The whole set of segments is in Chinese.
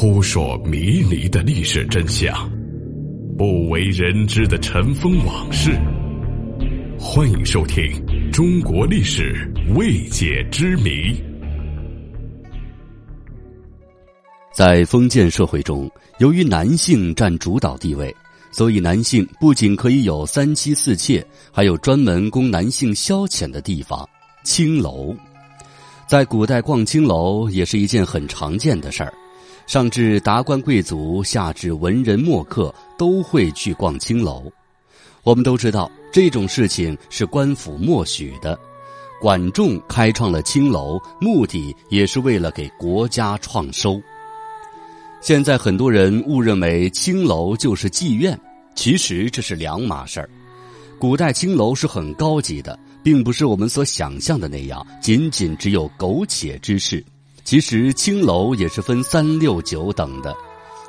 扑朔迷离的历史真相，不为人知的尘封往事。欢迎收听《中国历史未解之谜》。在封建社会中，由于男性占主导地位，所以男性不仅可以有三妻四妾，还有专门供男性消遣的地方——青楼。在古代，逛青楼也是一件很常见的事儿。上至达官贵族，下至文人墨客，都会去逛青楼。我们都知道，这种事情是官府默许的。管仲开创了青楼，目的也是为了给国家创收。现在很多人误认为青楼就是妓院，其实这是两码事儿。古代青楼是很高级的，并不是我们所想象的那样，仅仅只有苟且之事。其实青楼也是分三六九等的，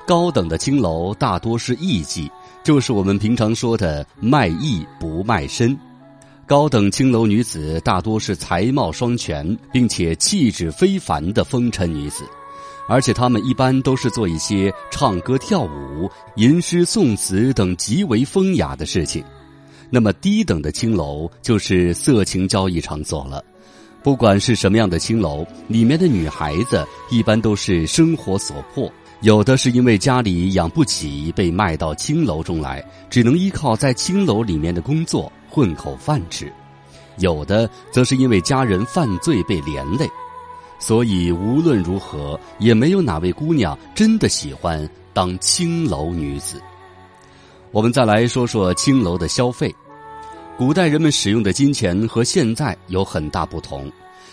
高等的青楼大多是艺妓，就是我们平常说的卖艺不卖身。高等青楼女子大多是才貌双全，并且气质非凡的风尘女子，而且她们一般都是做一些唱歌跳舞、吟诗诵词等极为风雅的事情。那么低等的青楼就是色情交易场所了。不管是什么样的青楼，里面的女孩子一般都是生活所迫，有的是因为家里养不起，被卖到青楼中来，只能依靠在青楼里面的工作混口饭吃；有的则是因为家人犯罪被连累。所以无论如何，也没有哪位姑娘真的喜欢当青楼女子。我们再来说说青楼的消费。古代人们使用的金钱和现在有很大不同。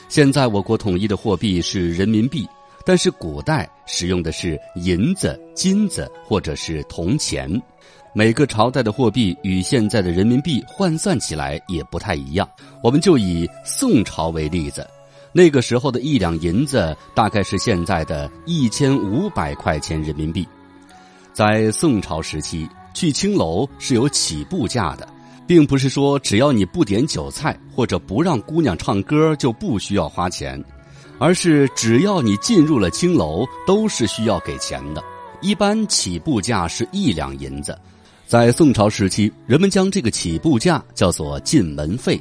现在我国统一的货币是人民币，但是古代使用的是银子、金子或者是铜钱。每个朝代的货币与现在的人民币换算起来也不太一样。我们就以宋朝为例子，那个时候的一两银子大概是现在的一千五百块钱人民币。在宋朝时期，去青楼是有起步价的。并不是说只要你不点酒菜或者不让姑娘唱歌就不需要花钱，而是只要你进入了青楼都是需要给钱的。一般起步价是一两银子，在宋朝时期，人们将这个起步价叫做进门费。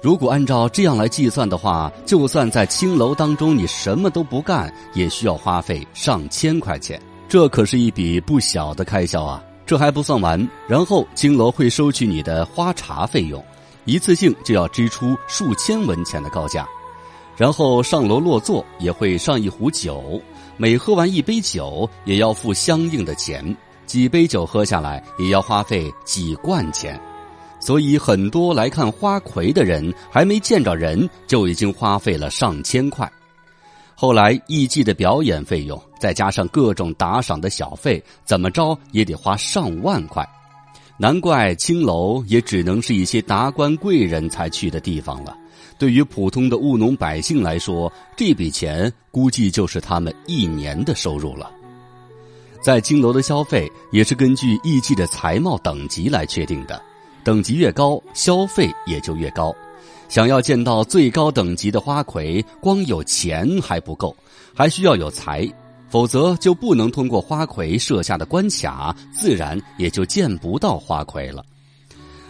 如果按照这样来计算的话，就算在青楼当中你什么都不干，也需要花费上千块钱，这可是一笔不小的开销啊。这还不算完，然后青楼会收取你的花茶费用，一次性就要支出数千文钱的高价。然后上楼落座也会上一壶酒，每喝完一杯酒也要付相应的钱，几杯酒喝下来也要花费几贯钱。所以很多来看花魁的人还没见着人，就已经花费了上千块。后来艺妓的表演费用，再加上各种打赏的小费，怎么着也得花上万块。难怪青楼也只能是一些达官贵人才去的地方了。对于普通的务农百姓来说，这笔钱估计就是他们一年的收入了。在青楼的消费也是根据艺妓的才貌等级来确定的，等级越高，消费也就越高。想要见到最高等级的花魁，光有钱还不够，还需要有才，否则就不能通过花魁设下的关卡，自然也就见不到花魁了。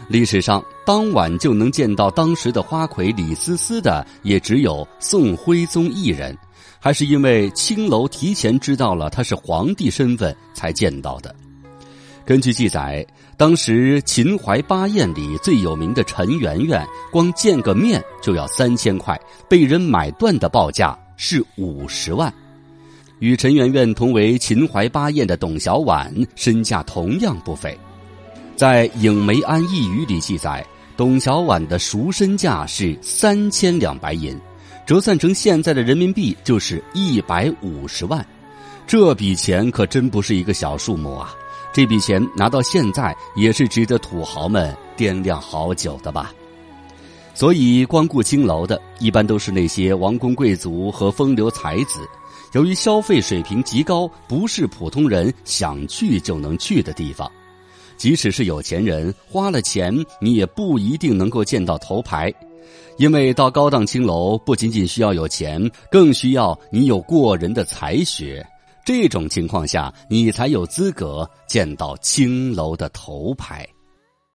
历史上，当晚就能见到当时的花魁李思思的，也只有宋徽宗一人，还是因为青楼提前知道了他是皇帝身份才见到的。根据记载，当时秦淮八艳里最有名的陈圆圆，光见个面就要三千块，被人买断的报价是五十万。与陈圆圆同为秦淮八艳的董小宛，身价同样不菲。在《影梅庵异语》里记载，董小宛的赎身价是三千两白银，折算成现在的人民币就是一百五十万。这笔钱可真不是一个小数目啊！这笔钱拿到现在也是值得土豪们掂量好久的吧。所以光顾青楼的，一般都是那些王公贵族和风流才子。由于消费水平极高，不是普通人想去就能去的地方。即使是有钱人花了钱，你也不一定能够见到头牌。因为到高档青楼，不仅仅需要有钱，更需要你有过人的才学。这种情况下，你才有资格见到青楼的头牌。